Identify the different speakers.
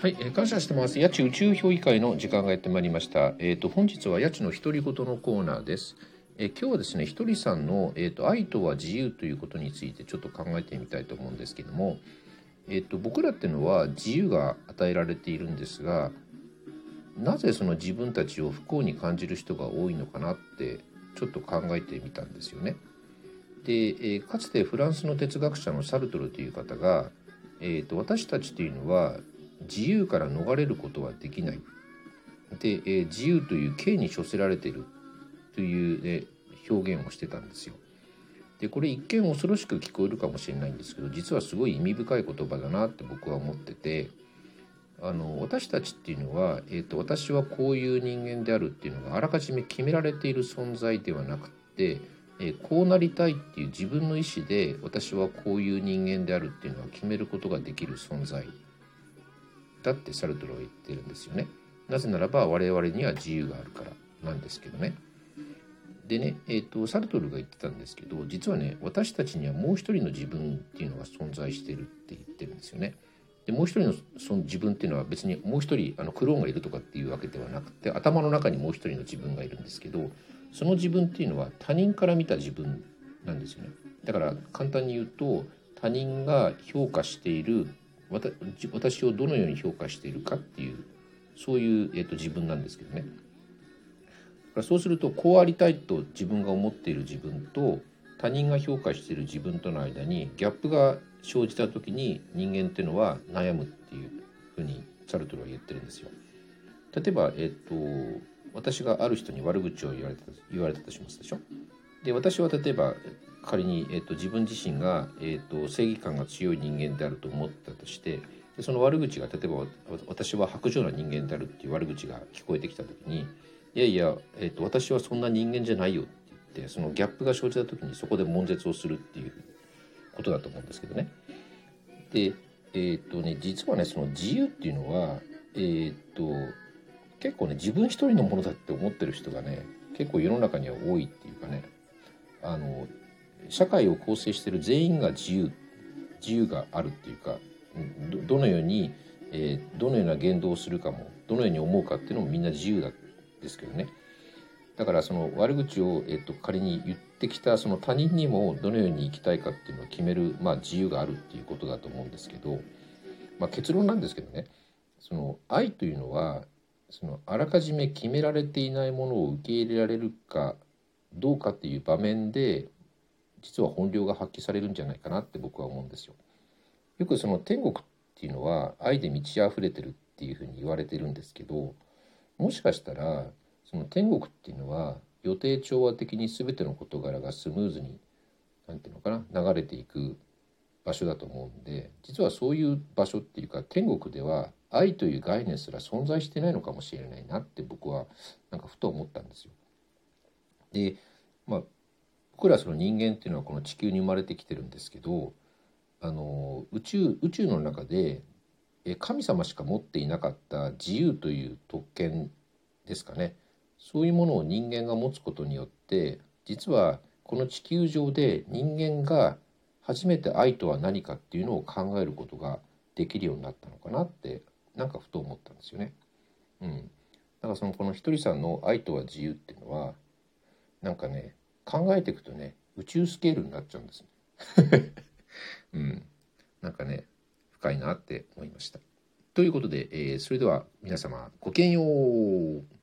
Speaker 1: はい、えー感謝してます。八千宇宙評議会の時間がやってまいりました。えっ、と本日は八千の独り言のコーナーです。えー今日はですね、ひとりさんのえっ、と愛とは自由ということについてちょっと考えてみたいと思うんですけども、えっ、と僕らっていうのは自由が与えられているんですが、なぜその自分たちを不幸に感じる人が多いのかなってちょっと考えてみたんですよね。で、えーかつてフランスの哲学者のサルトルという方が、えー、と私たちというのは自由から逃れることはできないで、えー自由という刑に処せられているという、ね、表現をしてたんですよ。でこれ一見恐ろしく聞こえるかもしれないんですけど実はすごい意味深い言葉だなって僕は思っててあの私たちっていうのは、えー、と私はこういう人間であるっていうのがあらかじめ決められている存在ではなくて、えーこうなりたいっていう自分の意思で私はこういう人間であるっていうのは決めることができる存在だってサルトルは言ってるんですよね。なぜならば我々には自由があるからなんですけどね。でね、えー、とサルトルが言ってたんですけど実はね私たちにはもう一人の自分っていうのが存在してるって言ってるんですよね。でもう一人のその自分っていうのは別にもう一人あのクローンがいるとかっていうわけではなくて頭の中にもう一人の自分がいるんですけどその自分っていうのは他人から見た自分なんですよね。だから簡単に言うと他人が評価している私をどのように評価しているかっていうそういう、えっと自分なんですけどね。だからそうするとこうありたいと自分が思っている自分と他人が評価している自分との間にギャップが生じた時に人間っていうのは悩むっていうふうにサルトルは言ってるんですよ。例えば、えっと私がある人に悪口を言われた言われたとしますでしょ。で私は例えば仮に、えっと自分自身が、えっと正義感が強い人間であると思ったとしてでその悪口が例えば私は薄情な人間であるっていう悪口が聞こえてきた時にいやいや、えっと私はそんな人間じゃないよって言ってそのギャップが生じた時にそこで悶絶をするっていうことだと思うんですけどね。でえっ、とね実はねその自由っていうのはえっ、と結構ね自分一人のものだって思ってる人がね結構世の中には多いっていうかねあの社会を構成している全員が自由自由があるっていうかどのように、えーどのような言動をするかもどのように思うかっていうのもみんな自由なんですけどね。だからその悪口を、えっと仮に言ってきたその他人にもどのように生きたいかっていうのを決める、まあ、自由があるっていうことだと思うんですけど、まあ、結論なんですけどね。その愛というのはそのあらかじめ決められていないものを受け入れられるかどうかっていう場面で実は本領が発揮されるんじゃないかなって僕は思うんですよ。よくその天国っていうのは愛で満ち溢れてるっていうふうに言われてるんですけどもしかしたらその天国っていうのは予定調和的に全ての事柄がスムーズになんていうのかな流れていく場所だと思うんで実はそういう場所っていうか天国では愛という概念すら存在してないのかもしれないなって僕はなんかふと思ったんですよ。でまあ僕らその人間っていうのはこの地球に生まれてきてるんですけどあの宇宙宇宙の中で神様しか持っていなかった自由という特権ですかねそういうものを人間が持つことによって実はこの地球上で人間が初めて愛とは何かっていうのを考えることができるようになったのかなってなんかふと思ったんですよね。うん、だからそのこのひとりさんの「愛とは自由」っていうのはなんかね考えていくとね宇宙スケールになっちゃうんですね。うん、なんかね深いなって思いました。ということで、えーそれでは皆様ごきげんよう。